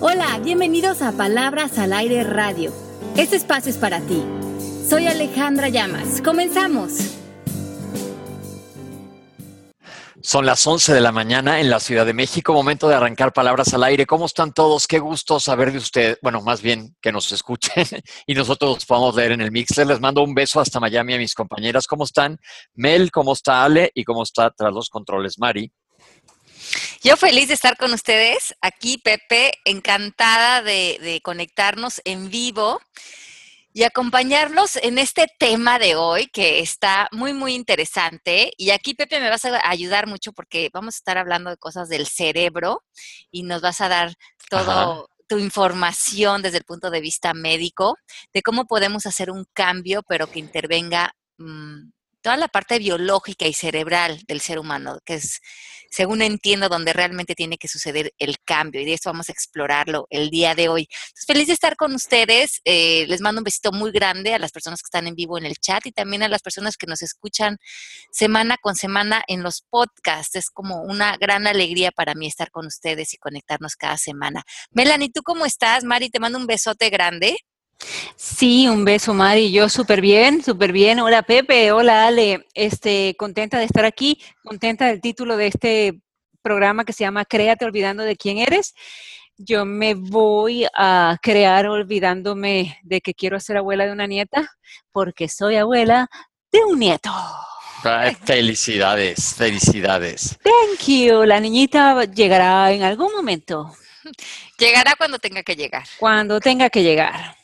Hola, bienvenidos a Palabras al Aire Radio. Este espacio es para ti. Soy Alejandra Llamas. Comenzamos. Son las 11 de la mañana en la Ciudad de México, momento de arrancar palabras al aire. ¿Cómo están todos? Qué gusto saber de ustedes. Bueno, más bien que nos escuchen y nosotros podamos leer en el Mixer. Les mando un beso hasta Miami a mis compañeras. ¿Cómo están? Mel, ¿cómo está Ale? ¿Y cómo está tras los controles Mari? Yo feliz de estar con ustedes. Aquí, Pepe, encantada de, de conectarnos en vivo y acompañarlos en este tema de hoy que está muy, muy interesante. Y aquí, Pepe, me vas a ayudar mucho porque vamos a estar hablando de cosas del cerebro y nos vas a dar todo. tu información desde el punto de vista médico, de cómo podemos hacer un cambio, pero que intervenga mmm, toda la parte biológica y cerebral del ser humano, que es, según entiendo, donde realmente tiene que suceder el cambio. Y de eso vamos a explorarlo el día de hoy. Feliz de estar con ustedes. Eh, les mando un besito muy grande a las personas que están en vivo en el chat y también a las personas que nos escuchan semana con semana en los podcasts. Es como una gran alegría para mí estar con ustedes y conectarnos cada semana. Melanie, ¿tú cómo estás? Mari, te mando un besote grande. Sí, un beso, Mari. Yo súper bien, súper bien. Hola, Pepe. Hola, Ale. Este, contenta de estar aquí, contenta del título de este programa que se llama Créate olvidando de quién eres. Yo me voy a crear olvidándome de que quiero ser abuela de una nieta, porque soy abuela de un nieto. Felicidades, felicidades. Thank you. La niñita llegará en algún momento. Llegará cuando tenga que llegar. Cuando tenga que llegar.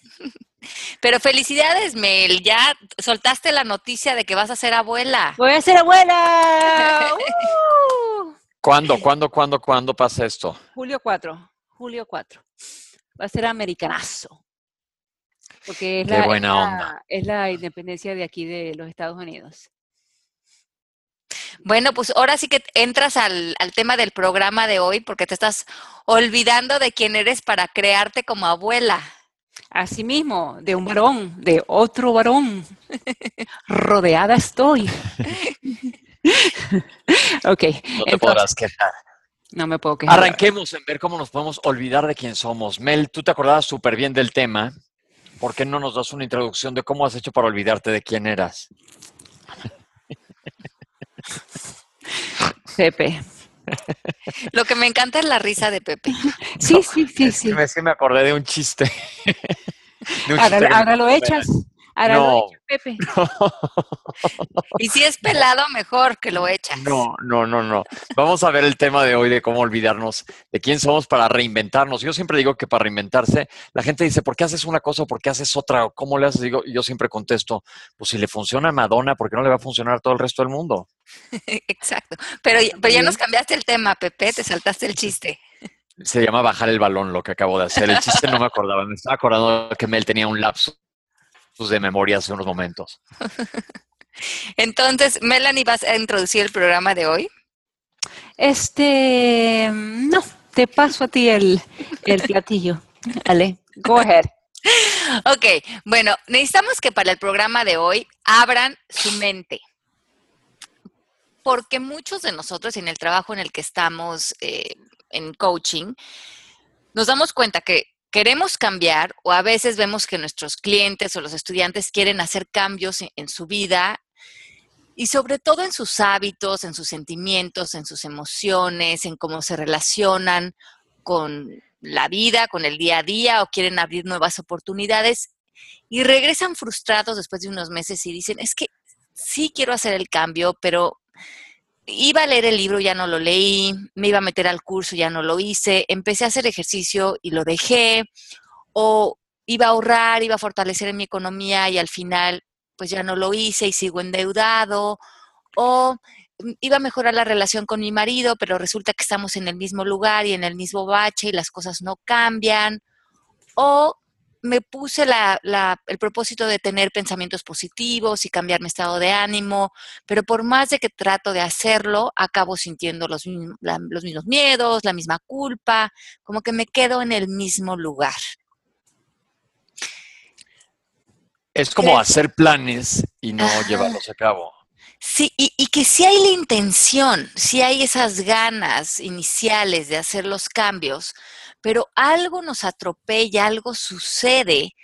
Pero felicidades, Mel. Ya soltaste la noticia de que vas a ser abuela. Voy a ser abuela. uh. ¿Cuándo, cuándo, cuándo, cuándo pasa esto? Julio 4. Julio 4. Va a ser americanazo. Porque es, Qué la, buena es la- onda. es la independencia de aquí de los Estados Unidos. Bueno, pues ahora sí que entras al, al tema del programa de hoy porque te estás olvidando de quién eres para crearte como abuela. Asimismo, de un varón, de otro varón. Rodeada estoy. ok. No te entonces, podrás quejar. no me puedo quejar. Arranquemos en ver cómo nos podemos olvidar de quién somos. Mel, tú te acordabas súper bien del tema. ¿Por qué no nos das una introducción de cómo has hecho para olvidarte de quién eras? Pepe. Lo que me encanta es la risa de Pepe. Sí, sí, sí, Es sí. que me, sí me acordé de un chiste. De un Ahora, chiste ahora lo echas. Ahora No. lo echas, Pepe. Y si es pelado, mejor que lo echas. No, no, no, no. Vamos a ver el tema de hoy de cómo olvidarnos de quién somos para reinventarnos. Yo siempre digo que para reinventarse, la gente dice, ¿por qué haces una cosa o por qué haces otra? ¿O ¿Cómo le haces? Digo, y yo siempre contesto, pues si le funciona a Madonna, ¿por qué no le va a funcionar a todo el resto del mundo? Exacto. Pero, pero ya nos cambiaste el tema, Pepe, te saltaste el chiste. Se llama bajar el balón lo que acabo de hacer. El chiste no me acordaba. Me estaba acordando que Mel tenía un lapsus de memoria hace unos momentos. Entonces, Melanie, ¿vas a introducir el programa de hoy? Este, no, te paso a ti el, el platillo. Ale, go ahead. Ok, bueno, necesitamos que para el programa de hoy abran su mente. Porque muchos de nosotros en el trabajo en el que estamos eh, en coaching, nos damos cuenta que queremos cambiar o a veces vemos que nuestros clientes o los estudiantes quieren hacer cambios en, en su vida y sobre todo en sus hábitos, en sus sentimientos, en sus emociones, en cómo se relacionan con la vida, con el día a día o quieren abrir nuevas oportunidades y regresan frustrados después de unos meses y dicen, es que sí quiero hacer el cambio, pero iba a leer el libro, ya no lo leí, me iba a meter al curso, ya no lo hice, empecé a hacer ejercicio y lo dejé, o iba a ahorrar, iba a fortalecer en mi economía y al final pues ya no lo hice y sigo endeudado, o iba a mejorar la relación con mi marido, pero resulta que estamos en el mismo lugar y en el mismo bache y las cosas no cambian, o me puse la, la, el propósito de tener pensamientos positivos y cambiar mi estado de ánimo, pero por más de que trato de hacerlo, acabo sintiendo los, la, los mismos miedos, la misma culpa, como que me quedo en el mismo lugar. Es como hacer planes y no Ajá. llevarlos a cabo. Sí, y, y que si hay la intención, si hay esas ganas iniciales de hacer los cambios, pero algo nos atropella, algo sucede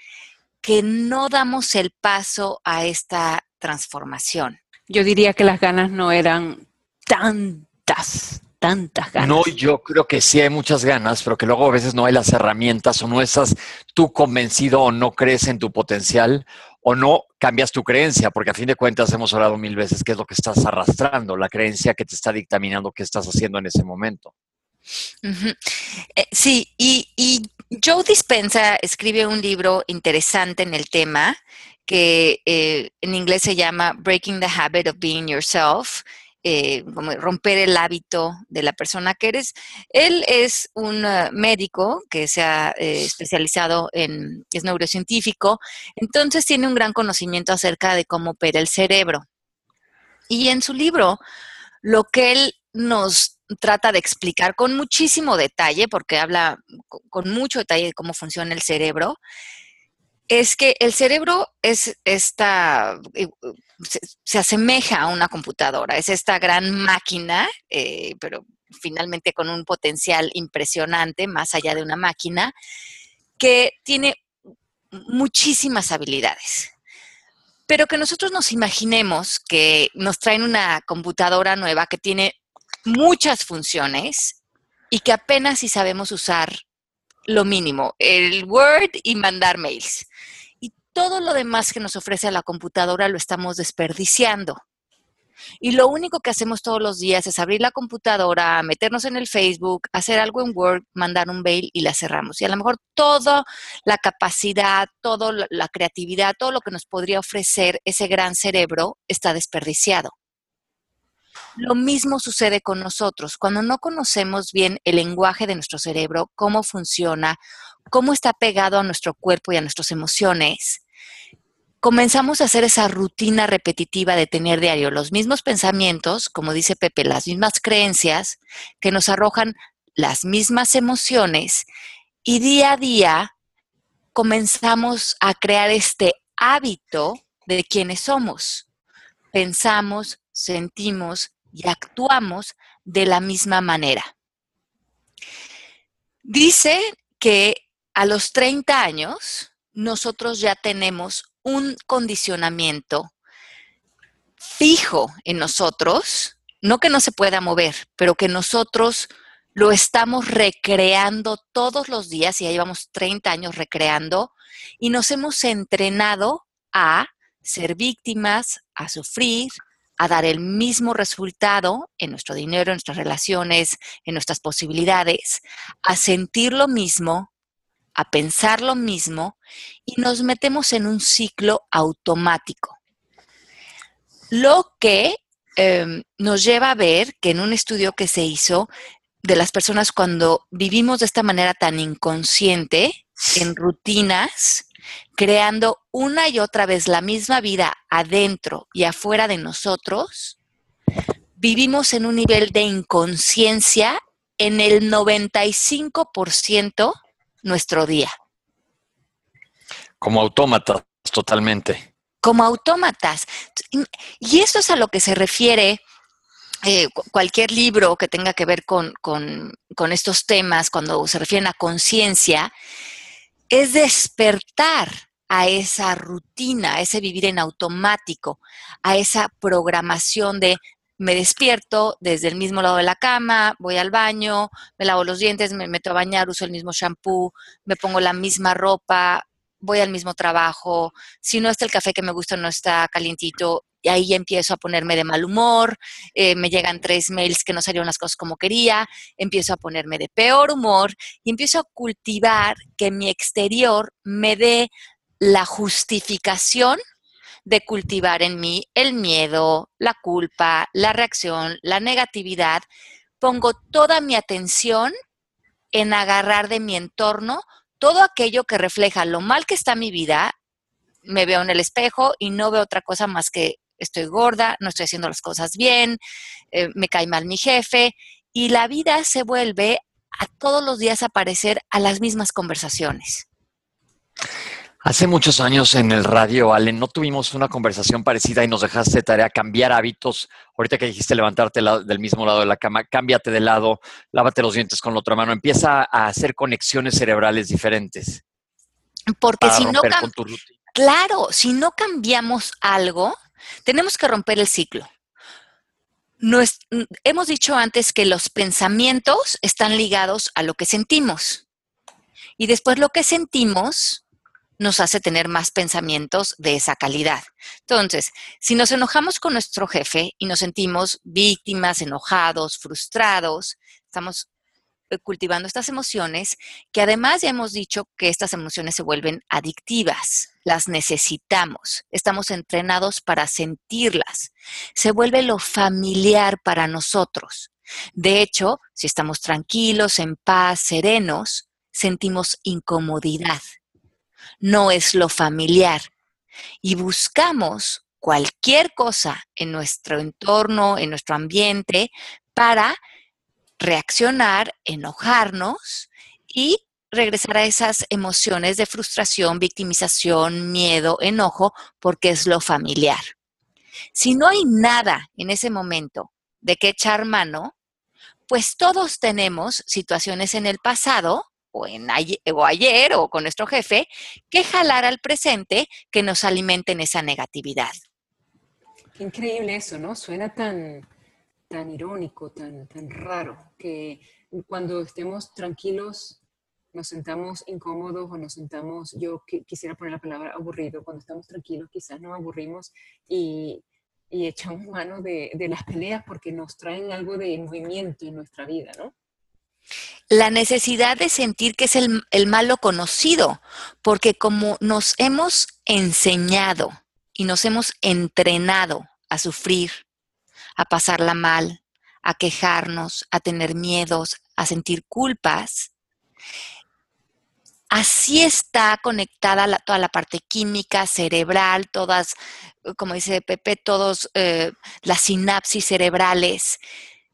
que no damos el paso a esta transformación. Yo diría que las ganas no eran tantas, tantas ganas. No, yo creo que sí hay muchas ganas, pero que luego a veces no hay las herramientas o no estás tú convencido o no crees en tu potencial o no cambias tu creencia, porque a fin de cuentas hemos hablado mil veces qué es lo que estás arrastrando, la creencia que te está dictaminando qué estás haciendo en ese momento. Eh, sí, y, Joe Dispensa escribe un libro interesante en el tema que eh, en inglés se llama Breaking the Habit of Being Yourself, eh, como romper el hábito de la persona que eres. Él es un médico que se ha especializado en, es neurocientífico, entonces tiene un gran conocimiento acerca de cómo opera el cerebro. Y en su libro, lo que él nos trata de explicar con muchísimo detalle, porque habla con mucho detalle de cómo funciona el cerebro, es que el cerebro es esta, eh, se, asemeja a una computadora, es esta gran máquina, eh, pero finalmente con un potencial impresionante, más allá de una máquina, que tiene muchísimas habilidades. Pero que nosotros nos imaginemos que nos traen una computadora nueva que tiene muchas funciones y que apenas si sabemos usar lo mínimo, el Word y mandar mails. Y todo lo demás que nos ofrece la computadora lo estamos desperdiciando. Y lo único que hacemos todos los días es abrir la computadora, meternos en el Facebook, hacer algo en Word, mandar un mail y la cerramos. Y a lo mejor toda la capacidad, toda la creatividad, todo lo que nos podría ofrecer ese gran cerebro está desperdiciado. Lo mismo sucede con nosotros. Cuando no conocemos bien el lenguaje de nuestro cerebro, cómo funciona, cómo está pegado a nuestro cuerpo y a nuestras emociones, comenzamos a hacer esa rutina repetitiva de tener diario los mismos pensamientos, como dice Pepe, las mismas creencias que nos arrojan las mismas emociones y día a día comenzamos a crear este hábito de quienes somos. Pensamos, sentimos y actuamos de la misma manera. Dice que a los 30 años nosotros ya tenemos un condicionamiento fijo en nosotros, no que no se pueda mover, pero que nosotros lo estamos recreando todos los días y ya llevamos 30 años recreando y nos hemos entrenado a ser víctimas, a sufrir, a dar el mismo resultado en nuestro dinero, en nuestras relaciones, en nuestras posibilidades, a sentir lo mismo, a pensar lo mismo y nos metemos en un ciclo automático. Lo que em, nos lleva a ver que en un estudio que se hizo de las personas cuando vivimos de esta manera tan inconsciente, en rutinas, creando una y otra vez la misma vida adentro y afuera de nosotros, vivimos en un nivel de inconsciencia en el 95% nuestro día. Como autómatas, totalmente. Como autómatas. Y esto es a lo que se refiere eh, cualquier libro que tenga que ver con, con estos temas, cuando se refieren a conciencia, es despertar a esa rutina, a ese vivir en automático, a esa programación de me despierto desde el mismo lado de la cama, voy al baño, me lavo los dientes, me meto a bañar, uso el mismo shampoo, me pongo la misma ropa, voy al mismo trabajo, si no está el café que me gusta, no está calientito, y ahí empiezo a ponerme de mal humor, eh, me llegan tres mails que no salieron las cosas como quería, empiezo a ponerme de peor humor y empiezo a cultivar que mi exterior me dé la justificación de cultivar en mí el miedo, la culpa, la reacción, la negatividad. Pongo toda mi atención en agarrar de mi entorno todo aquello que refleja lo mal que está mi vida. Me veo en el espejo y no veo otra cosa más que estoy gorda, no estoy haciendo las cosas bien, eh, me cae mal mi jefe, y la vida se vuelve a todos los días aparecer a las mismas conversaciones. Hace muchos años en el radio, Allen, no tuvimos una conversación parecida y nos dejaste tarea cambiar hábitos. Ahorita que dijiste levantarte del mismo lado de la cama, cámbiate de lado, lávate los dientes con la otra mano, empieza a hacer conexiones cerebrales diferentes. Porque si no, claro, si no cambiamos algo, tenemos que romper el ciclo. hemos dicho antes que los pensamientos están ligados a lo que sentimos. Y después lo que sentimos nos hace tener más pensamientos de esa calidad. Entonces, si nos enojamos con nuestro jefe y nos sentimos víctimas, enojados, frustrados, estamos eh, cultivando estas emociones que además ya hemos dicho que estas emociones se vuelven adictivas, las necesitamos, estamos entrenados para sentirlas, se vuelve lo familiar para nosotros. De hecho, si estamos tranquilos, en paz, serenos, sentimos incomodidad no es lo familiar. Y buscamos cualquier cosa en nuestro entorno, en nuestro ambiente, para reaccionar, enojarnos y regresar a esas emociones de frustración, victimización, miedo, enojo, porque es lo familiar. Si no hay nada en ese momento de que echar mano, pues todos tenemos situaciones en el pasado o, en ayer, o ayer con nuestro jefe, que jalar al presente que nos alimenten esa negatividad. Qué increíble eso, ¿no? Suena tan, tan irónico, tan, tan raro, que cuando estemos tranquilos nos sentamos incómodos o nos sentamos, yo quisiera poner la palabra aburrido, cuando estamos tranquilos quizás nos aburrimos y, y echamos mano de, de, las peleas porque nos traen algo de movimiento en nuestra vida, ¿no? La necesidad de sentir que es el, el, malo conocido, porque como nos hemos enseñado y nos hemos entrenado a sufrir, a pasarla mal, a quejarnos, a tener miedos, a sentir culpas, así está conectada toda la parte química, cerebral, todas, como dice Pepe, todas eh, las sinapsis cerebrales.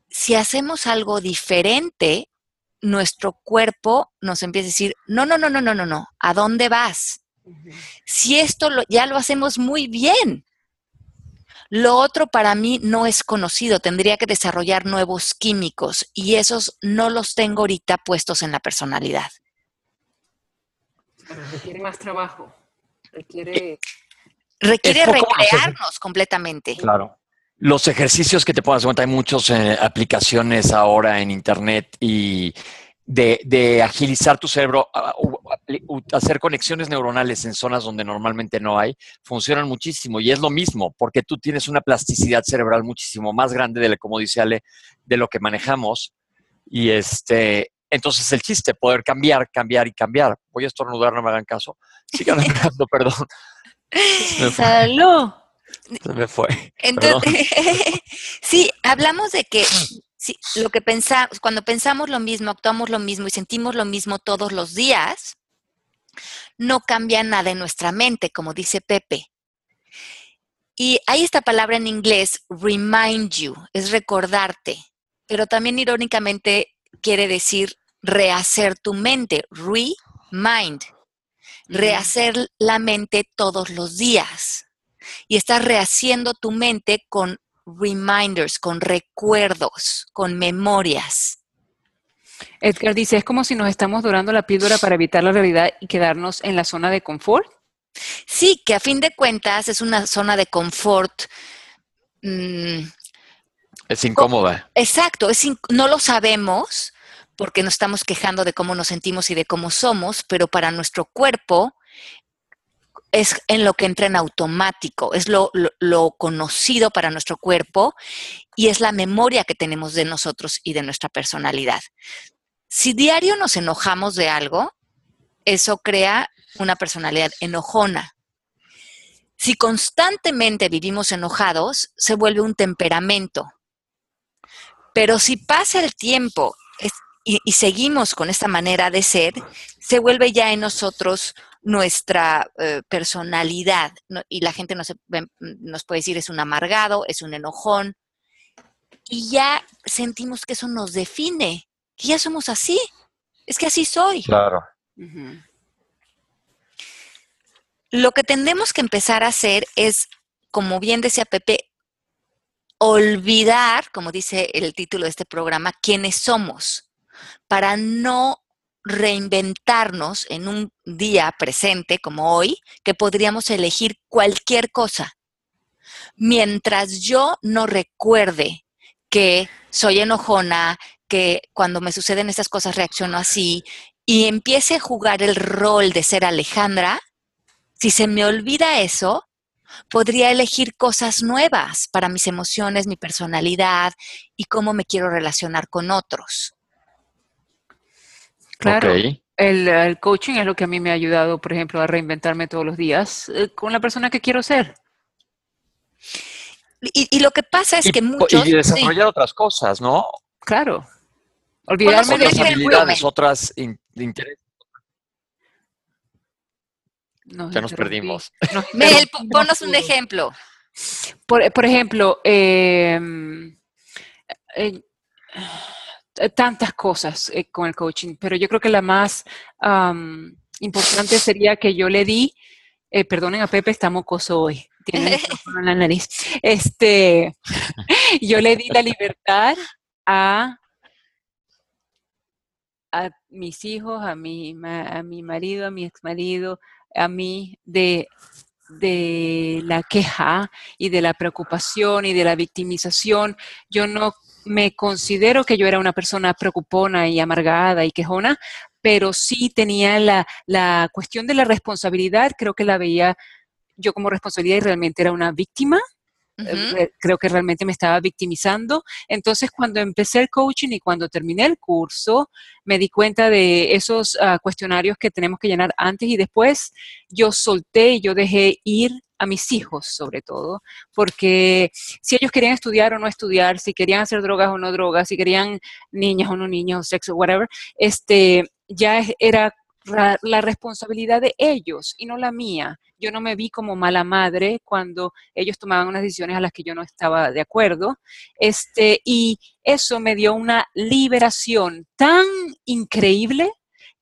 Si hacemos algo diferente, nuestro cuerpo nos empieza a decir, no, no, no, no, no, no, no, ¿a dónde vas? Si esto ya lo hacemos muy bien. Lo otro para mí no es conocido, tendría que desarrollar nuevos químicos y esos no los tengo ahorita puestos en la personalidad. requiere más trabajo, requiere... Requiere recrearnos completamente. Claro los ejercicios que te puedas cuenta, hay muchas eh, aplicaciones ahora en Internet y de, agilizar tu cerebro, hacer conexiones neuronales en zonas donde normalmente no hay, funcionan muchísimo. Y es lo mismo, porque tú tienes una plasticidad cerebral muchísimo más grande de, como dice Ale, de lo que manejamos. Y este, entonces el chiste, poder cambiar, cambiar y cambiar. Voy a estornudar, no me hagan caso. Sigan hablando, perdón. Salud. Se me fue. Entonces, sí, hablamos de que sí, lo que pensamos, cuando pensamos lo mismo, actuamos lo mismo y sentimos lo mismo todos los días, no cambia nada en nuestra mente, como dice Pepe. Y hay esta palabra en inglés, remind you, es recordarte, pero también irónicamente quiere decir rehacer tu mente, remind, rehacer la mente todos los días y estás rehaciendo tu mente con reminders, con recuerdos, con memorias. Edgar dice, es como si nos estamos durando la píldora para evitar la realidad y quedarnos en la zona de confort. Sí, que a fin de cuentas es una zona de confort. Mm, es incómoda. Exacto, es no lo sabemos porque nos estamos quejando de cómo nos sentimos y de cómo somos, pero para nuestro cuerpo es en lo que entra en automático, es lo, conocido para nuestro cuerpo y es la memoria que tenemos de nosotros y de nuestra personalidad. Si diario nos enojamos de algo, eso crea una personalidad enojona. Si constantemente vivimos enojados, se vuelve un temperamento. Pero si pasa el tiempo y, seguimos con esta manera de ser, se vuelve ya en nosotros nuestra eh, personalidad. Y la gente nos, nos puede decir es un amargado, es un enojón. Y ya sentimos que eso nos define, que ya somos así. Es que así soy. Claro. lo que tendemos que empezar a hacer es, como bien decía Pepe, olvidar, como dice el título de este programa, quiénes somos, para no reinventarnos en un día presente como hoy, que podríamos elegir cualquier cosa. Mientras yo no recuerde que soy enojona, que cuando me suceden estas cosas reacciono así, y empiece a jugar el rol de ser Alejandra, si se me olvida eso, podría elegir cosas nuevas para mis emociones, mi personalidad y cómo me quiero relacionar con otros. Claro. El, coaching es lo que a mí me ha ayudado, por ejemplo, a reinventarme todos los días eh, con la persona que quiero ser. Y, lo que pasa es que muchos... Y desarrollar otras cosas, ¿no? Claro. Olvidarme de otras habilidades, otras intereses. ya nos perdimos. Mel, ponos un ejemplo. Por, por ejemplo, em, eh, eh, tantas cosas eh, con el coaching, pero yo creo que la más importante sería que yo le di, eh, perdonen a Pepe, está mocoso hoy, tiene el en la nariz. Este, yo le di la libertad a, a mis hijos, a mi, a mi marido, a mi ex marido, a mí de de la queja y de la preocupación y de la victimización. Yo no me considero que yo era una persona preocupona y amargada y quejona, pero sí tenía la, la cuestión de la responsabilidad, creo que la veía yo como responsabilidad y realmente era una víctima eh, creo que realmente me estaba victimizando. Entonces, cuando empecé el coaching y cuando terminé el curso, me di cuenta de esos ah, cuestionarios que tenemos que llenar antes y después. Yo solté y yo dejé ir a mis hijos sobre todo, porque si ellos querían estudiar o no estudiar, si querían hacer drogas o no drogas, si querían niñas o no niños, sexo, whatever, este, ya era la responsabilidad de ellos y no la mía. Yo no me vi como mala madre cuando ellos tomaban unas decisiones a las que yo no estaba de acuerdo. Este, y eso me dio una liberación tan increíble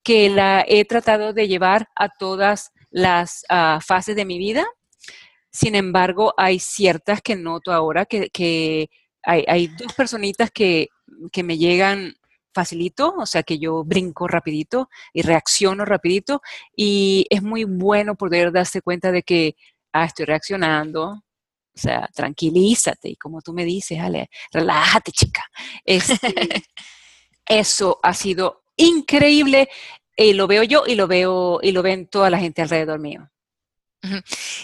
que la he tratado de llevar a todas las ah, fases de mi vida. Sin embargo, hay ciertas que noto ahora que, hay, hay, dos personitas que, que me llegan facilito, o sea que yo brinco rapidito y reacciono rapidito y es muy bueno poder darse cuenta de que, ah, estoy reaccionando, o sea, tranquilízate y como tú me dices, Ale, relájate chica. Este, eso ha sido increíble y lo veo yo y lo veo y lo ven toda la gente alrededor mío.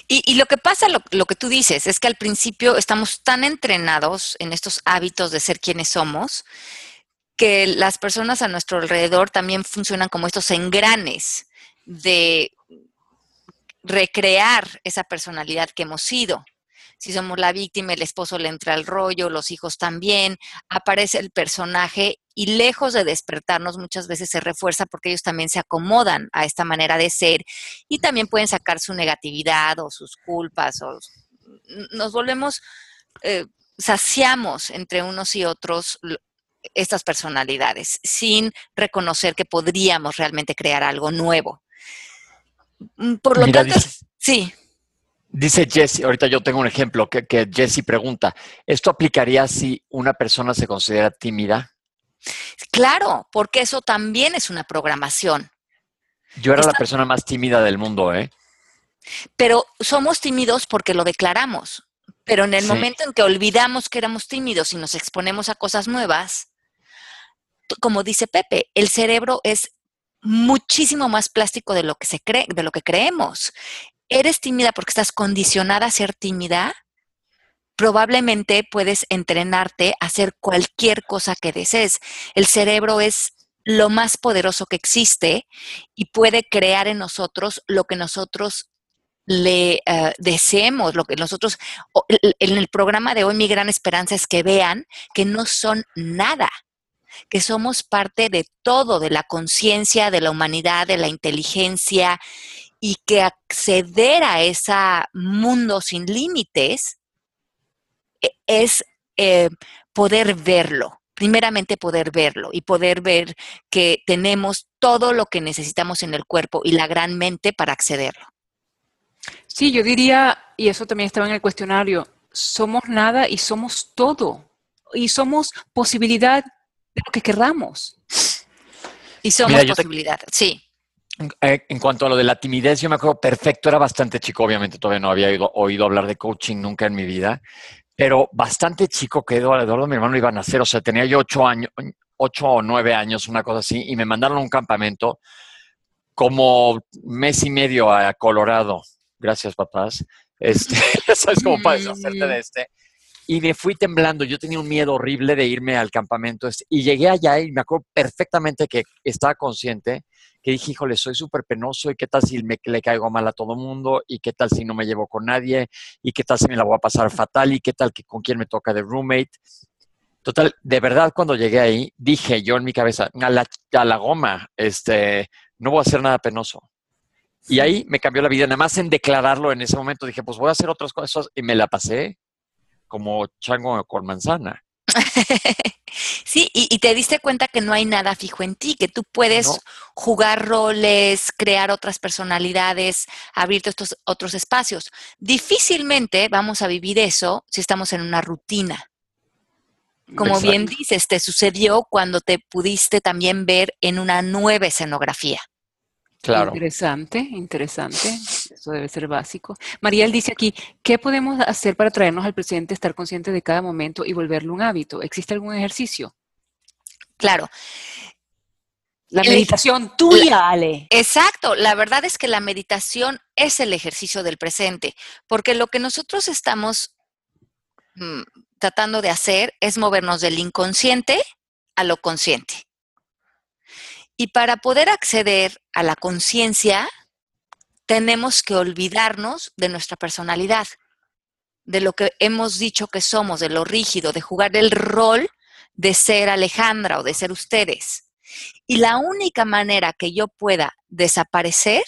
Y, lo que pasa, lo, que tú dices, es que al principio estamos tan entrenados en estos hábitos de ser quienes somos, que las personas a nuestro alrededor también funcionan como estos engranes de recrear esa personalidad que hemos sido. Si somos la víctima, el esposo le entra al rollo, los hijos también, aparece el personaje y lejos de despertarnos muchas veces se refuerza porque ellos también se acomodan a esta manera de ser y también pueden sacar su negatividad o sus culpas o nos volvemos, eh, saciamos entre unos y otros estas personalidades sin reconocer que podríamos realmente crear algo nuevo. Mm, por lo tanto, sí. Dice Jesse, ahorita yo tengo un ejemplo que, que Jesse pregunta, ¿esto aplicaría si una persona se considera tímida? Claro, porque eso también es una programación. Yo era la persona más tímida del mundo, ¿eh? Pero somos tímidos porque lo declaramos. Pero en el momento en que olvidamos que éramos tímidos y nos exponemos a cosas nuevas, como dice Pepe, el cerebro es muchísimo más plástico de lo que se cree, de lo que creemos. ¿Eres tímida porque estás condicionada a ser tímida? Probablemente puedes entrenarte a hacer cualquier cosa que desees. El cerebro es lo más poderoso que existe y puede crear en nosotros lo que nosotros le eh, deseemos, lo que nosotros, en el programa de hoy mi gran esperanza es que vean que no son nada, que somos parte de todo, de la conciencia, de la humanidad, de la inteligencia, y que acceder a ese mundo sin límites e, es eh, poder verlo, primeramente poder verlo y poder ver que tenemos todo lo que necesitamos en el cuerpo y la gran mente para accederlo. Sí, yo diría, y eso también estaba en el cuestionario, somos nada y somos todo. Y somos posibilidad de lo que querramos. Y somos posibilidad, sí. Eh, en cuanto a lo de la timidez, yo me acuerdo perfecto, era bastante chico, obviamente todavía no había oído, oído hablar de coaching nunca en mi vida, pero bastante chico que Eduardo, mi hermano, iba a nacer, o sea, tenía yo ocho años, ocho o nueve años, una cosa así, y me mandaron a un campamento como mes y medio a Colorado. Gracias, papás. Este, ¿Sabes cómo para deshacerte de este? Y me fui temblando. Yo tenía un miedo horrible de irme al campamento. Este, y llegué allá y me acuerdo perfectamente que estaba consciente que dije, híjole, soy súper penoso y qué tal si me, le caigo mal a todo mundo y qué tal si no me llevo con nadie y qué tal si me la voy a pasar fatal y qué tal que con quién me toca de roommate. Total, de verdad cuando llegué ahí, dije yo en mi cabeza, a la, a la goma, este, no voy a hacer nada penoso. Y ahí me cambió la vida, nada más en declararlo en ese momento, dije, pues voy a hacer otras cosas y me la pasé como chango con manzana. sí, y, te diste cuenta que no hay nada fijo en ti, que tú puedes jugar roles, crear otras personalidades, abrirte estos otros espacios. Difícilmente vamos a vivir eso si estamos en una rutina. Como bien dices, te sucedió cuando te pudiste también ver en una nueva escenografía. Claro. Interesante, interesante. Eso debe ser básico. Mariel dice aquí, ¿qué podemos hacer para traernos al presente, estar consciente de cada momento y volverlo un hábito? ¿Existe algún ejercicio? Claro. La meditación tuya, Ale. Exacto. La verdad es que la meditación es el ejercicio del presente, porque lo que nosotros estamos mm, tratando de hacer es movernos del inconsciente a lo consciente. Y para poder acceder a la conciencia, tenemos que olvidarnos de nuestra personalidad, de lo que hemos dicho que somos, de lo rígido, de jugar el rol de ser Alejandra o de ser ustedes. Y la única manera que yo pueda desaparecer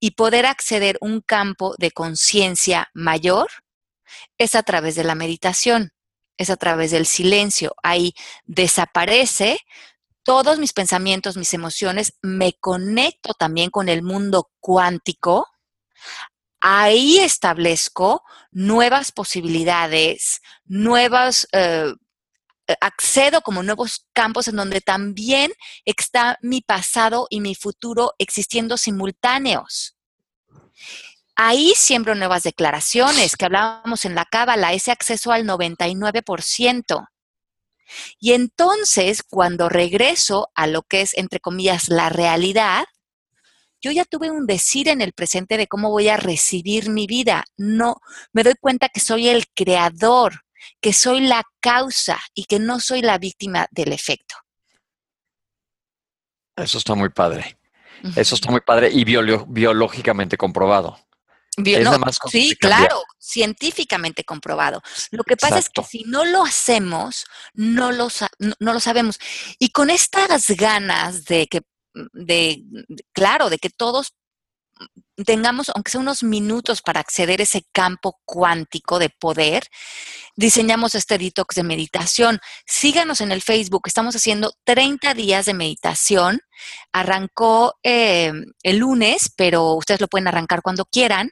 y poder acceder a un campo de conciencia mayor es a través de la meditación, es a través del silencio. Ahí desaparece todos mis pensamientos, mis emociones, me conecto también con el mundo cuántico, ahí establezco nuevas posibilidades, nuevas, eh, accedo como nuevos campos en donde también está mi pasado y mi futuro existiendo simultáneos. Ahí siembro nuevas declaraciones que hablábamos en la cábala, ese acceso al 99%. Y entonces, cuando regreso a lo que es, entre comillas, la realidad, yo ya tuve un decir en el presente de cómo voy a recibir mi vida. No, me doy cuenta que soy el creador, que soy la causa y que no soy la víctima del efecto. Eso está muy padre. Eso está muy padre y biológicamente comprobado sí, claro, científicamente comprobado. Lo que pasa es que si no lo hacemos, no lo, no lo sabemos. Y con estas ganas de que, de, claro, de que todos tengamos, aunque sea unos minutos para acceder a ese campo cuántico de poder, diseñamos este detox de meditación. Síganos en el Facebook, estamos haciendo 30 días de meditación. Arrancó eh, el lunes, pero ustedes lo pueden arrancar cuando quieran.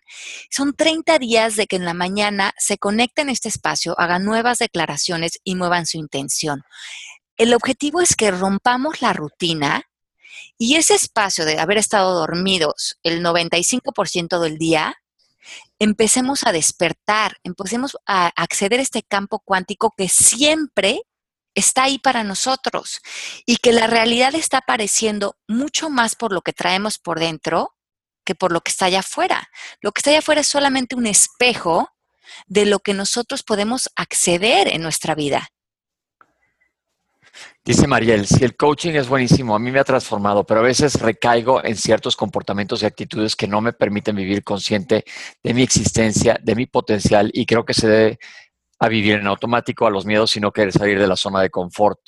Son 30 días de que en la mañana se conecten a este espacio, hagan nuevas declaraciones y muevan su intención. El objetivo es que rompamos la rutina y ese espacio de haber estado dormidos el 95% del día, empecemos a despertar, empecemos a acceder a este campo cuántico que siempre está ahí para nosotros y que la realidad está apareciendo mucho más por lo que traemos por dentro que por lo que está allá afuera. Lo que está allá afuera es solamente un espejo de lo que nosotros podemos acceder en nuestra vida. Dice Mariel, si el coaching es buenísimo, a mí me ha transformado, pero a veces recaigo en ciertos comportamientos y actitudes que no me permiten vivir consciente de mi existencia, de mi potencial y creo que se debe a vivir en automático a los miedos y no querer salir de la zona de confort.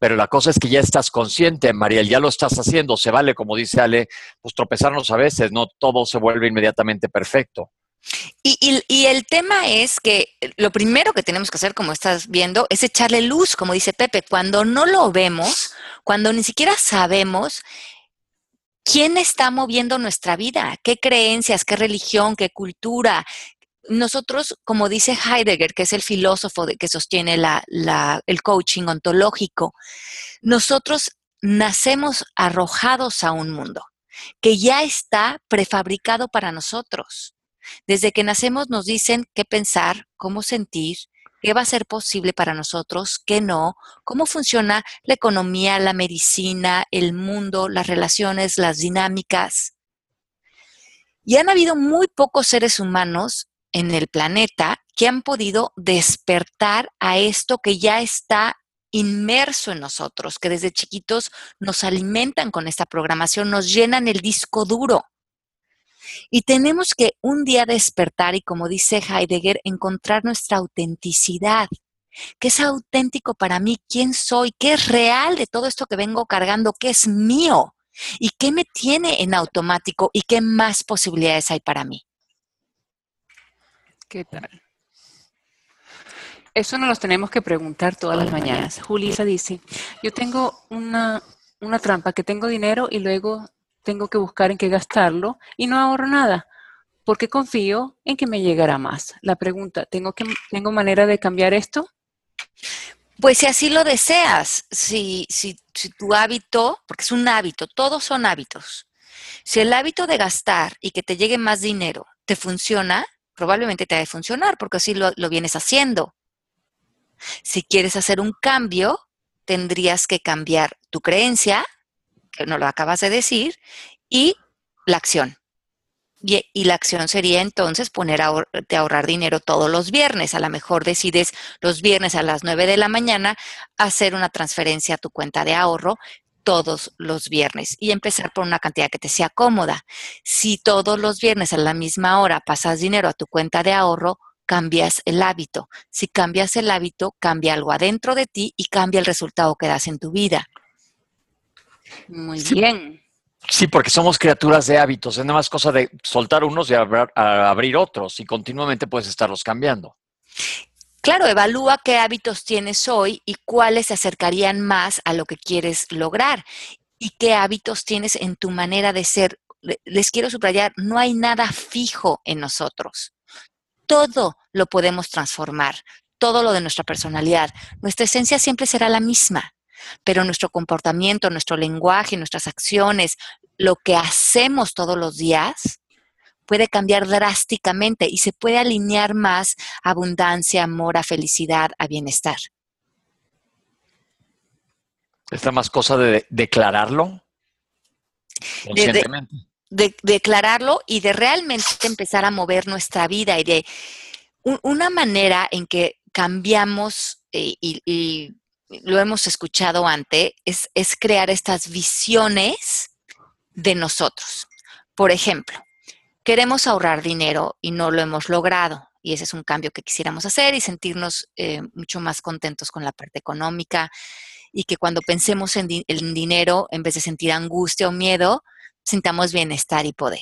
Pero la cosa es que ya estás consciente, Mariel, ya lo estás haciendo, se vale, como dice Ale, pues tropezarnos a veces, no todo se vuelve inmediatamente perfecto. Y, el tema es que lo primero que tenemos que hacer, como estás viendo, es echarle luz, como dice Pepe. Cuando no lo vemos, cuando ni siquiera sabemos ¿quién está moviendo nuestra vida? ¿Qué creencias, qué religión, qué cultura? Nosotros, como dice Heidegger, que es el filósofo que sostiene el coaching ontológico, nosotros nacemos arrojados a un mundo que ya está prefabricado para nosotros. Desde que nacemos nos dicen qué pensar, cómo sentir, qué va a ser posible para nosotros, qué no, cómo funciona la economía, la medicina, el mundo, las relaciones, las dinámicas. Y han habido muy pocos seres humanos en el planeta que han podido despertar a esto que ya está inmerso en nosotros, que desde chiquitos nos alimentan con esta programación, nos llenan el disco duro. Y tenemos que un día despertar y, como dice Heidegger, encontrar nuestra autenticidad. ¿Qué es auténtico para mí? ¿Quién soy? ¿Qué es real de todo esto que vengo cargando? ¿Qué es mío? ¿Y qué me tiene en automático? ¿Y qué más posibilidades hay para mí? ¿Qué tal? Eso nos lo tenemos que preguntar todas las mañanas. Julisa dice, yo tengo una, una trampa, que tengo dinero y luego tengo que buscar en qué gastarlo y no ahorro nada, porque confío en que me llegará más. La pregunta, ¿tengo, ¿tengo manera de cambiar esto? Pues si así lo deseas, si, si, si tu hábito, porque es un hábito, todos son hábitos, si el hábito de gastar y que te llegue más dinero te funciona, probablemente te ha de funcionar porque así lo, lo vienes haciendo. Si quieres hacer un cambio, tendrías que cambiar tu creencia, no lo acabas de decir, y la acción. Y, la acción sería entonces poner a ahorrar dinero todos los viernes. A lo mejor decides los viernes a las 9 de la mañana hacer una transferencia a tu cuenta de ahorro todos los viernes y empezar por una cantidad que te sea cómoda. Si todos los viernes a la misma hora pasas dinero a tu cuenta de ahorro, cambias el hábito. Si cambias el hábito, cambia algo adentro de ti y cambia el resultado que das en tu vida. Muy bien. Sí, porque somos criaturas de hábitos. Es nada más cosa de soltar unos y abrir otros y continuamente puedes estarlos cambiando. Claro, evalúa qué hábitos tienes hoy y cuáles se acercarían más a lo que quieres lograr y qué hábitos tienes en tu manera de ser. Les quiero subrayar, no hay nada fijo en nosotros. Todo lo podemos transformar, todo lo de nuestra personalidad. Nuestra esencia siempre será la misma pero nuestro comportamiento, nuestro lenguaje, nuestras acciones, lo que hacemos todos los días, puede cambiar drásticamente y se puede alinear más a abundancia, amor, a felicidad, a bienestar. ¿Esta más cosa de declararlo? De, declararlo y de realmente empezar a mover nuestra vida y de una manera en que cambiamos eh, y lo hemos escuchado antes, es, es crear estas visiones de nosotros. Por ejemplo, queremos ahorrar dinero y no lo hemos logrado. Y ese es un cambio que quisiéramos hacer y sentirnos eh, mucho más contentos con la parte económica y que cuando pensemos en, en dinero, en vez de sentir angustia o miedo, sintamos bienestar y poder.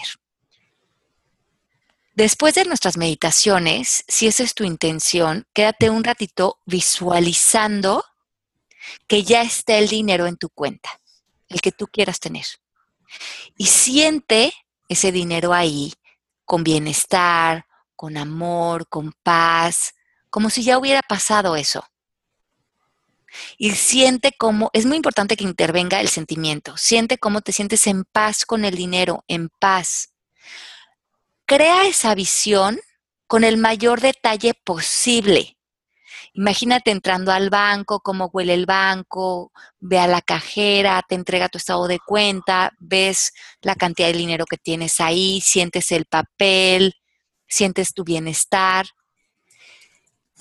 Después de nuestras meditaciones, si esa es tu intención, quédate un ratito visualizando que ya esté el dinero en tu cuenta, el que tú quieras tener. Y siente ese dinero ahí con bienestar, con amor, con paz, como si ya hubiera pasado eso. Y siente cómo, es muy importante que intervenga el sentimiento, siente cómo te sientes en paz con el dinero, en paz. Crea esa visión con el mayor detalle posible. Imagínate entrando al banco, cómo huele el banco, ve a la cajera, te entrega tu estado de cuenta, ves la cantidad de dinero que tienes ahí, sientes el papel, sientes tu bienestar.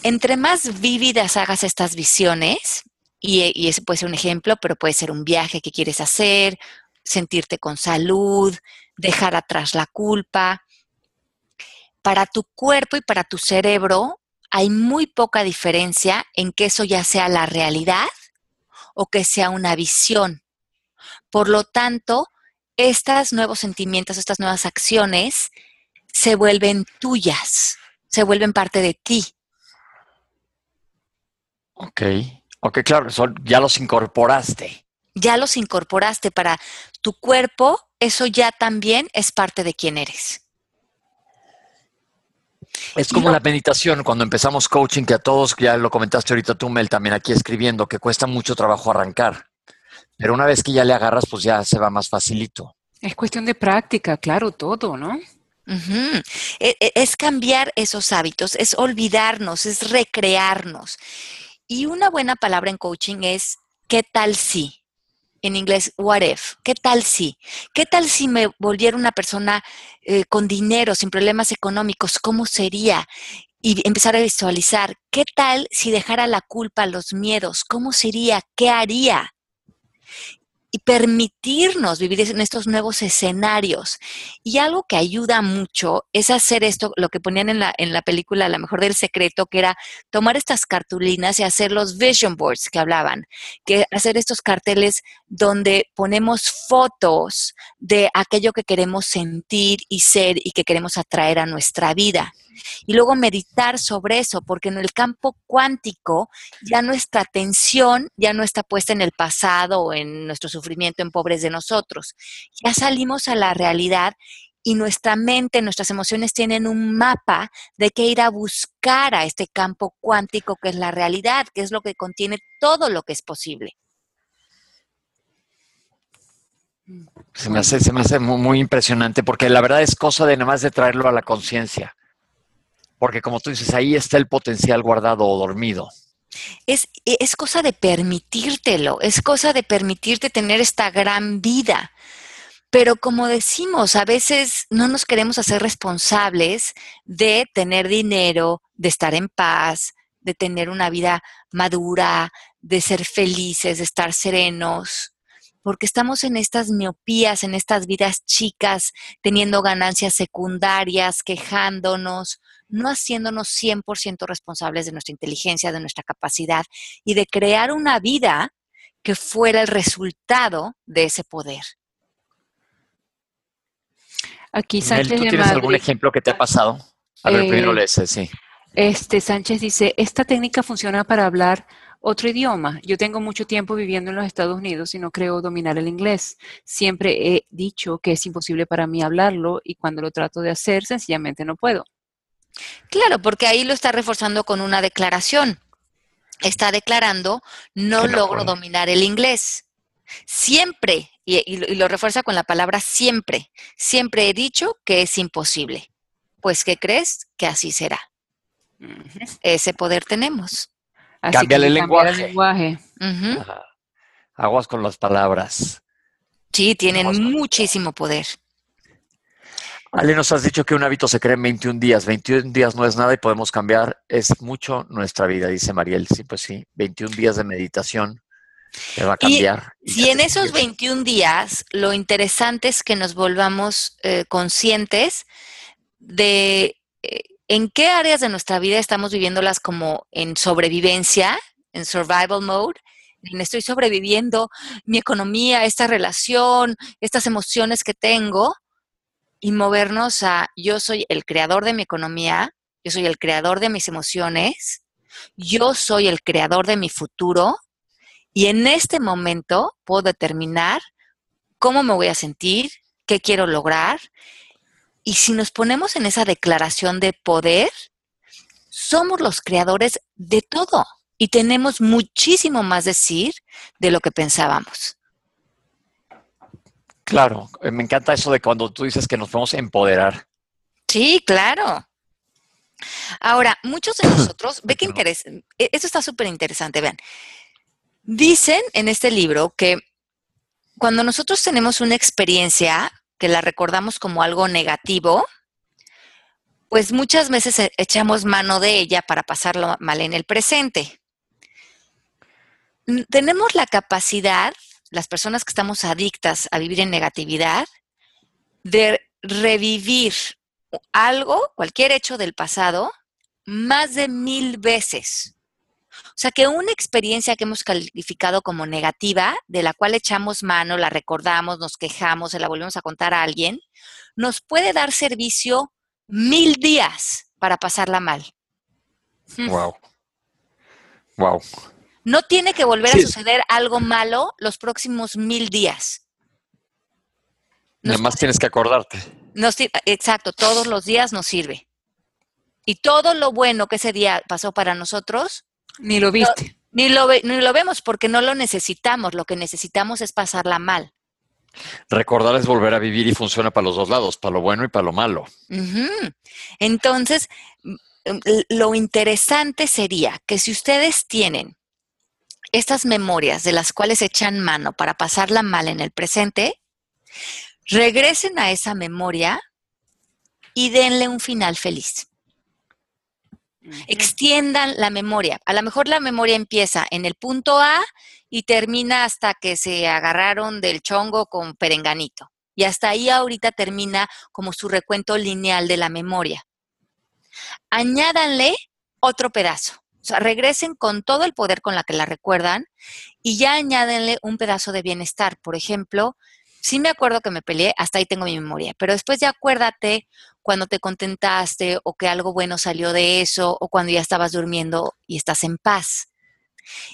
Entre más vívidas hagas estas visiones, y, y ese puede ser un ejemplo, pero puede ser un viaje que quieres hacer, sentirte con salud, dejar atrás la culpa. Para tu cuerpo y para tu cerebro, hay muy poca diferencia en que eso ya sea la realidad o que sea una visión. Por lo tanto, estos nuevos sentimientos, estas nuevas acciones se vuelven tuyas, se vuelven parte de ti. Ok, ok, claro, ya los incorporaste. ya los incorporaste para tu cuerpo, eso ya también es parte de quién eres. Es como la meditación, cuando empezamos coaching, que a todos, ya lo comentaste ahorita tú, Mel, también aquí escribiendo, que cuesta mucho trabajo arrancar. Pero una vez que ya le agarras, pues ya se va más facilito. Es cuestión de práctica, claro, todo, ¿no? E, e, es cambiar esos hábitos, es olvidarnos, es recrearnos. Y una buena palabra en coaching es ¿qué tal si? En inglés, what if? ¿Qué tal si? ¿Qué tal si me volviera una persona eh, con dinero, sin problemas económicos? ¿Cómo sería? Y empezar a visualizar, ¿qué tal si dejara la culpa los miedos? ¿Cómo sería? ¿Qué haría? Y permitirnos vivir en estos nuevos escenarios. Y algo que ayuda mucho es hacer esto, lo que ponían en la, en la película, a lo mejor del secreto, que era tomar estas cartulinas y hacer los vision boards que hablaban, que hacer estos carteles donde ponemos fotos de aquello que queremos sentir y ser y que queremos atraer a nuestra vida y luego meditar sobre eso, porque en el campo cuántico ya nuestra atención ya no está puesta en el pasado o en nuestro sufrimiento en pobres de nosotros. Ya salimos a la realidad y nuestra mente, nuestras emociones tienen un mapa de qué ir a buscar a este campo cuántico que es la realidad, que es lo que contiene todo lo que es posible. Se me hace, se me hace muy, muy, impresionante porque la verdad es cosa de nada más de traerlo a la conciencia. Porque como tú dices, ahí está el potencial guardado o dormido. Es, es cosa de permitírtelo, es cosa de permitirte tener esta gran vida. Pero como decimos, a veces no nos queremos hacer responsables de tener dinero, de estar en paz, de tener una vida madura, de ser felices, de estar serenos porque estamos en estas miopías, en estas vidas chicas, teniendo ganancias secundarias, quejándonos, no haciéndonos 100% responsables de nuestra inteligencia, de nuestra capacidad y de crear una vida que fuera el resultado de ese poder. Aquí Sánchez. ¿Tú tienes algún ejemplo que te ha pasado? A ver, primero eh, lees, sí. Este Sánchez dice, esta técnica funciona para hablar otro idioma. Yo tengo mucho tiempo viviendo en los Estados Unidos y no creo dominar el inglés. Siempre he dicho que es imposible para mí hablarlo y cuando lo trato de hacer, sencillamente no puedo. Claro, porque ahí lo está reforzando con una declaración. Está declarando, no, logro dominar el inglés. Siempre, y, lo refuerza con la palabra siempre, siempre he dicho que es imposible. Pues, ¿qué crees? Que así será. Ese poder tenemos. Cambia el lenguaje. Aguas con las palabras. Sí, tienen muchísimo poder. Ale, nos has dicho que un hábito se crea en 21 días. 21 días no es nada y podemos cambiar. Es mucho nuestra vida, dice Mariel. Sí, pues sí, 21 días de meditación te va a cambiar. Y, en esos 21 días, lo interesante es que nos volvamos eh, conscientes de eh, en qué áreas de nuestra vida estamos viviéndolas como en sobrevivencia, en survival mode, en estoy sobreviviendo mi economía, esta relación, estas emociones que tengo, y movernos a yo soy el creador de mi economía, yo soy el creador de mis emociones, yo soy el creador de mi futuro y en este momento puedo determinar cómo me voy a sentir, qué quiero lograr. Y si nos ponemos en esa declaración de poder, somos los creadores de todo y tenemos muchísimo más decir de lo que pensábamos. Claro, eh, me encanta eso de cuando tú dices que nos podemos empoderar. Sí, claro. Ahora, muchos de nosotros, ve que interés, e, esto está súper interesante, vean. Dicen en este libro que cuando nosotros tenemos una experiencia que la recordamos como algo negativo, pues muchas veces e, echamos mano de ella para pasarlo mal en el presente. Tenemos la capacidad las personas que estamos adictas a vivir en negatividad, de revivir algo, cualquier hecho del pasado, más de mil veces. O sea que una experiencia que hemos calificado como negativa, de la cual echamos mano, la recordamos, nos quejamos, se la volvemos a contar a alguien, nos puede dar servicio mil días para pasarla mal. Wow. Wow No tiene que volver a suceder algo malo los próximos mil días. Nada más tienes que acordarte. exacto, todos los días nos sirve. Y todo lo bueno que ese día pasó para nosotros. Ni lo viste. ni, lo, ni lo vemos porque no lo necesitamos. Lo que necesitamos es pasarla mal. Recordar es volver a vivir y funciona para los dos lados, para lo bueno y para lo malo. Entonces, lo interesante sería que si ustedes tienen estas memorias de las cuales echan mano para pasarla mal en el presente, regresen a esa memoria y denle un final feliz. Extiendan la memoria. A lo mejor la memoria empieza en el punto A y termina hasta que se agarraron del chongo con perenganito. Y hasta ahí ahorita termina como su recuento lineal de la memoria. Añádanle otro pedazo. Sea, regresen con todo el poder con la que la recuerdan y ya añádenle un pedazo de bienestar. Por ejemplo, sí me acuerdo que me peleé, hasta ahí tengo mi memoria, pero después ya acuérdate cuando te contentaste o que algo bueno salió de eso o cuando ya estabas durmiendo y estás en paz.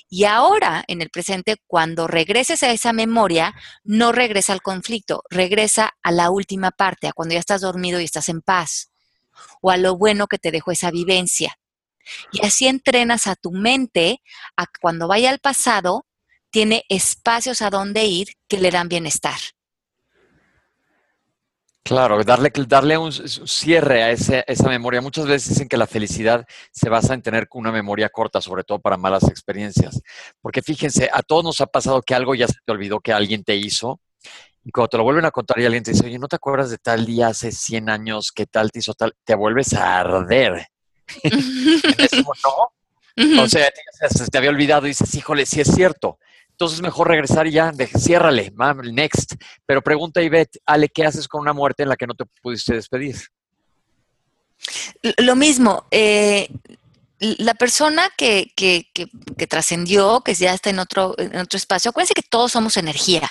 Y ahora, en el presente, cuando regreses a esa memoria, no regresa al conflicto, regresa a la última parte, a cuando ya estás dormido y estás en paz, o a lo bueno que te dejó esa vivencia. Y así entrenas a tu mente a cuando vaya al pasado, tiene espacios a donde ir que le dan bienestar. Claro, darle, darle un cierre a esa memoria. Muchas veces dicen que la felicidad se basa en tener una memoria corta, sobre todo para malas experiencias. Porque fíjense, a todos nos ha pasado que algo ya se te olvidó que alguien te hizo. Y cuando te lo vuelven a contar y alguien te dice, oye, ¿no te acuerdas de tal día hace 100 años que tal te hizo tal? Te vuelves a arder. ¿no? O sea, se te había olvidado y dices, híjole, sí es cierto. Entonces mejor regresar y ya, de, ciérrale, next. Pero pregunta Ivette, Ale, ¿qué haces con una muerte en la que no te pudiste despedir? Lo mismo, eh, la persona que, que, trascendió, que ya está en otro, en otro espacio, acuérdense que todos somos energía.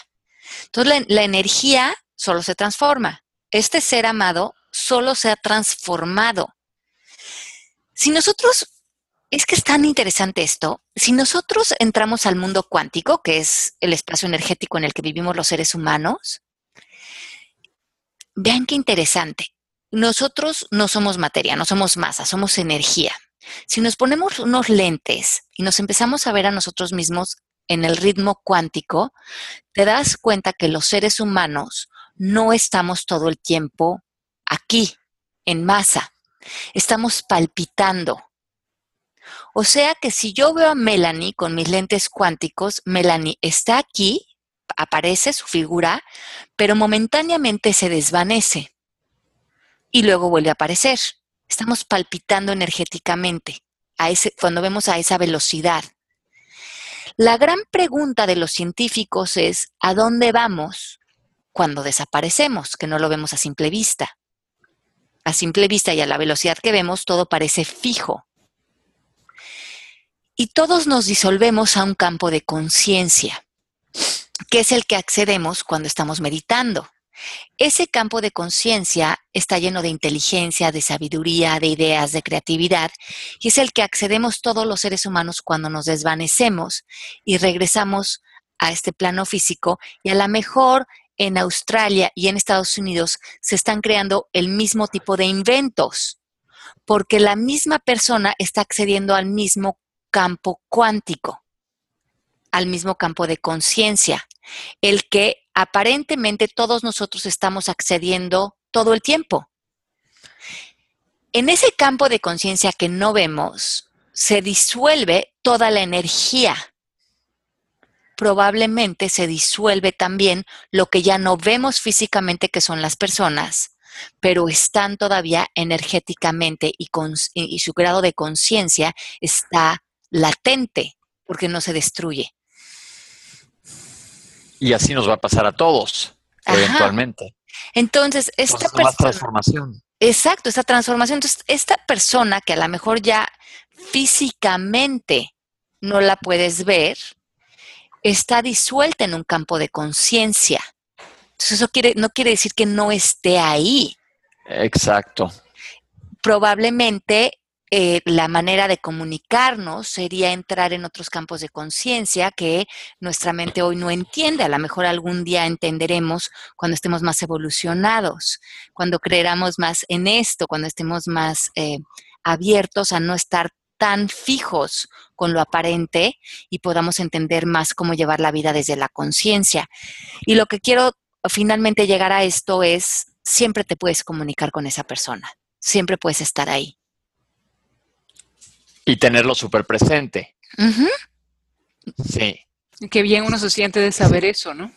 Entonces la energía solo se transforma. Este ser amado solo se ha transformado. Si nosotros es que es tan interesante esto. Si nosotros entramos al mundo cuántico, que es el espacio energético en el que vivimos los seres humanos, vean qué interesante. Nosotros no somos materia, no somos masa, somos energía. Si nos ponemos unos lentes y nos empezamos a ver a nosotros mismos en el ritmo cuántico, te das cuenta que los seres humanos no estamos todo el tiempo aquí, en masa. Estamos palpitando, o sea que si yo veo a Melanie con mis lentes cuánticos, Melanie está aquí, aparece su figura, pero momentáneamente se desvanece y luego vuelve a aparecer. Estamos palpitando energéticamente a ese, cuando vemos a esa velocidad. La gran pregunta de los científicos es, ¿a dónde vamos cuando desaparecemos, que no lo vemos a simple vista? A simple vista y a la velocidad que vemos, todo parece fijo y todos nos disolvemos a un campo de conciencia, que es el que accedemos cuando estamos meditando. Ese campo de conciencia está lleno de inteligencia, de sabiduría, de ideas, de creatividad, y es el que accedemos todos los seres humanos cuando nos desvanecemos y regresamos a este plano físico y a lo mejor en Australia y en Estados Unidos se están creando el mismo tipo de inventos, porque la misma persona está accediendo al mismo campo cuántico, al mismo campo de conciencia, el que aparentemente todos nosotros estamos accediendo todo el tiempo. En ese campo de conciencia que no vemos, se disuelve toda la energía. Probablemente se disuelve también lo que ya no vemos físicamente, que son las personas, pero están todavía energéticamente y, y su grado de conciencia está latente, porque no se destruye. Y así nos va a pasar a todos, eventualmente. Entonces, esta transformación. Exacto, esta transformación. Entonces, esta persona que a lo mejor ya físicamente no la puedes ver, está disuelta en un campo de conciencia. Entonces, eso quiere, no quiere decir que no esté ahí. Exacto. Probablemente eh, la manera de comunicarnos sería entrar en otros campos de conciencia que nuestra mente hoy no entiende. A lo mejor algún día entenderemos cuando estemos más evolucionados, cuando creeramos más en esto, cuando estemos más eh, abiertos a no estar tan fijos con lo aparente y podamos entender más cómo llevar la vida desde la conciencia. Y lo que quiero finalmente llegar a esto es, siempre te puedes comunicar con esa persona, siempre puedes estar ahí. Y tenerlo súper presente. Sí. Qué bien uno se siente de saber eso, ¿no?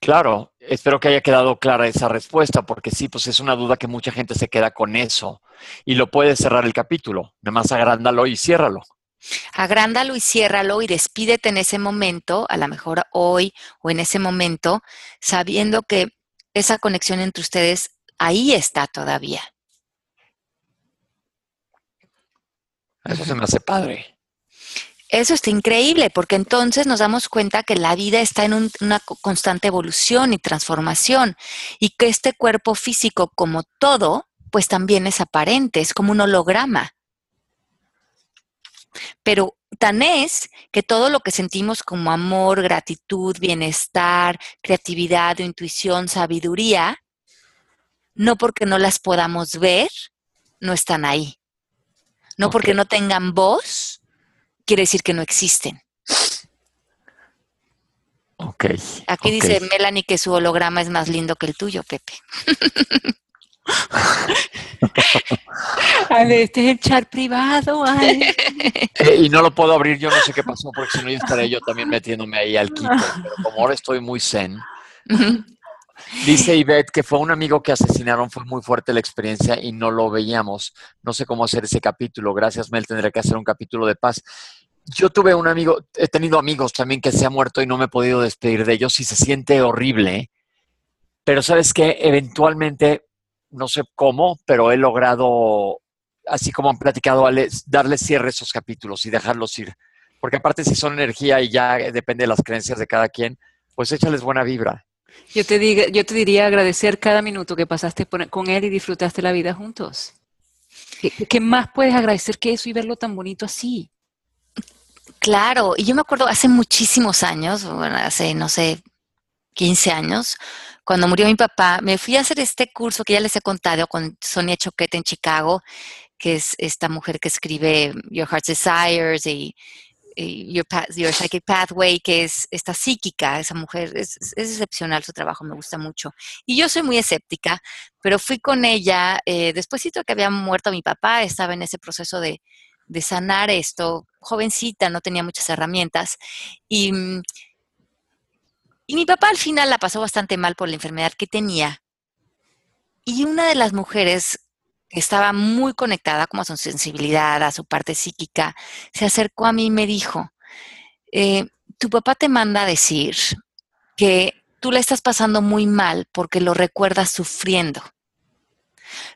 Claro, espero que haya quedado clara esa respuesta, porque sí, pues es una duda que mucha gente se queda con eso y lo puede cerrar el capítulo. Nada más agrándalo y ciérralo. Agrándalo y ciérralo y despídete en ese momento, a lo mejor hoy o en ese momento, sabiendo que esa conexión entre ustedes ahí está todavía. Eso se me hace padre. Eso está increíble, porque entonces nos damos cuenta que la vida está en una constante evolución y transformación y que este cuerpo físico, como todo, pues también es aparente, es como un holograma. Pero tan es que todo lo que sentimos como amor, gratitud, bienestar, creatividad, intuición, sabiduría, no porque no las podamos ver, no están ahí. No porque no tengan voz, quiere decir que no existen. Ok. Aquí dice Melanie que su holograma es más lindo que el tuyo, Pepe. Ale, este es el chat privado. Eh, y no lo puedo abrir, yo no sé qué pasó, porque si no, yo estaré yo también metiéndome ahí al quito. Pero como ahora estoy muy zen. Dice Ivette que fue un amigo que asesinaron, fue muy fuerte la experiencia y no lo veíamos. No sé cómo hacer ese capítulo. Gracias, Mel, tendré que hacer un capítulo de paz. Yo tuve un amigo, he tenido amigos también que se ha muerto y no me he podido despedir de ellos y se siente horrible. Pero sabes que eventualmente, no sé cómo, pero he logrado, así como han platicado, darle cierre a esos capítulos y dejarlos ir. Porque aparte si son energía y ya depende de las creencias de cada quien, pues échales buena vibra. Yo te, diga, yo te diría agradecer cada minuto que pasaste con él y disfrutaste la vida juntos. ¿Qué, más puedes agradecer que eso y verlo tan bonito así? Claro, y yo me acuerdo hace muchísimos años, bueno, hace, no sé, 15 años, cuando murió mi papá, me fui a hacer este curso que ya les he contado con Sonia Choquete en Chicago, que es esta mujer que escribe Your Heart's Desires y Your, Your, Psychic Pathway, que es esta psíquica, esa mujer, es, excepcional su trabajo, me gusta mucho. Y yo soy muy escéptica, pero fui con ella, eh, despuésito de que había muerto mi papá, estaba en ese proceso de, de sanar esto, jovencita, no tenía muchas herramientas, y, y mi papá al final la pasó bastante mal por la enfermedad que tenía. Y una de las mujeres estaba muy conectada como a su sensibilidad, a su parte psíquica, se acercó a mí y me dijo, eh, tu papá te manda a decir que tú le estás pasando muy mal porque lo recuerdas sufriendo.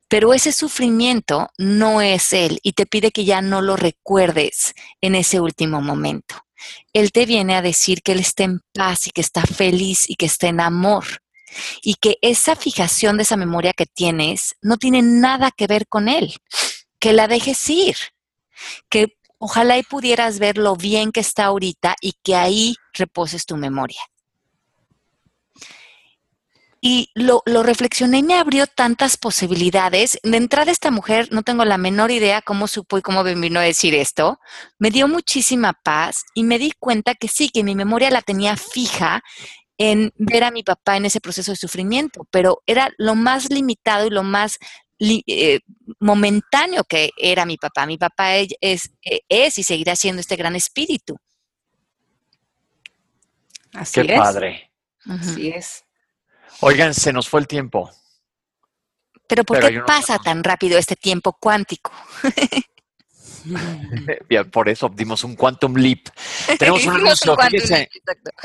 Pero ese sufrimiento no es él y te pide que ya no lo recuerdes en ese último momento. Él te viene a decir que él está en paz y que está feliz y que está en amor y que esa fijación de esa memoria que tienes no tiene nada que ver con él, que la dejes ir, que ojalá y pudieras ver lo bien que está ahorita y que ahí reposes tu memoria. Y lo, lo, reflexioné y me abrió tantas posibilidades. De entrada, esta mujer, no tengo la menor idea cómo supo y cómo me vino a decir esto. Me dio muchísima paz y me di cuenta que sí, que mi memoria la tenía fija en ver a mi papá en ese proceso de sufrimiento, pero era lo más limitado y lo más eh, momentáneo que era mi papá. Mi papá es, e, es, y seguirá siendo este gran espíritu. Así Qué padre. Así es. Oigan, se nos fue el tiempo. Pero ¿por qué pasa tan rápido este tiempo cuántico? por eso dimos un quantum leap. Tenemos un anuncio.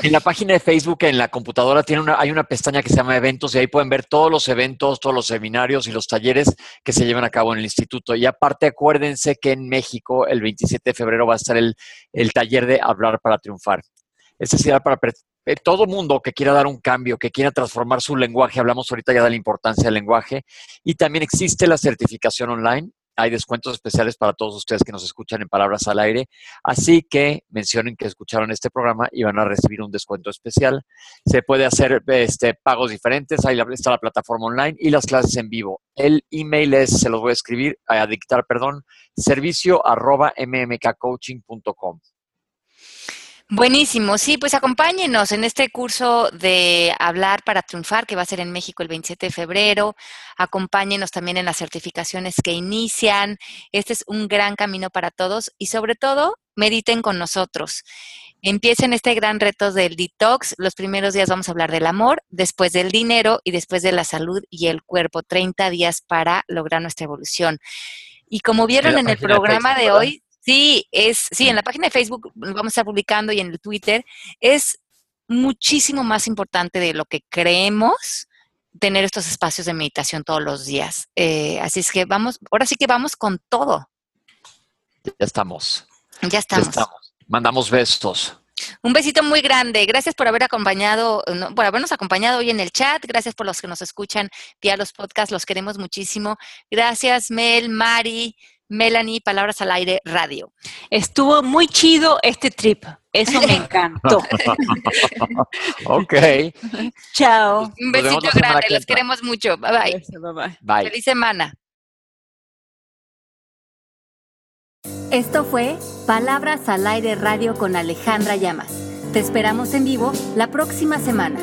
en la página de Facebook, en la computadora, tiene una, hay una pestaña que se llama eventos y ahí pueden ver todos los eventos, todos los seminarios y los talleres que se llevan a cabo en el instituto. Y aparte, acuérdense que en México, el 27 de febrero, va a estar el, taller de Hablar para Triunfar. Es decir, para todo mundo que quiera dar un cambio, que quiera transformar su lenguaje, hablamos ahorita ya de la importancia del lenguaje, y también existe la certificación online hay descuentos especiales para todos ustedes que nos escuchan en Palabras al Aire. Así que mencionen que escucharon este programa y van a recibir un descuento especial. Se puede hacer este, pagos diferentes, ahí está la plataforma online y las clases en vivo. El email es, se los voy a escribir, a dictar, perdón, servicio arroba mmkcoaching.com. Buenísimo, sí, pues acompáñenos en este curso de Hablar para Triunfar, que va a ser en México el 27 de febrero. Acompáñenos también en las certificaciones que inician. Este es un gran camino para todos y sobre todo, mediten con nosotros. Empiecen este gran reto del detox. Los primeros días vamos a hablar del amor, después del dinero y después de la salud y el cuerpo. 30 días para lograr nuestra evolución. Y como vieron en el programa de hoy, Sí, es, sí, en la página de Facebook vamos a estar publicando y en el Twitter es muchísimo más importante de lo que creemos tener estos espacios de meditación todos los días. Eh, así es que vamos, ahora sí que vamos con todo. Ya estamos. Ya estamos. Ya estamos. Mandamos besos. Un besito muy grande. Gracias por haber acompañado, por habernos acompañado hoy en el chat. Gracias por los que nos escuchan vía los podcasts. Los queremos muchísimo. Gracias, Mel, Mari, Melanie, Palabras al Aire Radio. Estuvo muy chido este trip. Eso me encantó. ok. Chao. Un besito grande. Los queremos mucho. Bye bye. bye bye. Feliz semana. Esto fue Palabras al Aire Radio con Alejandra Llamas. Te esperamos en vivo la próxima semana.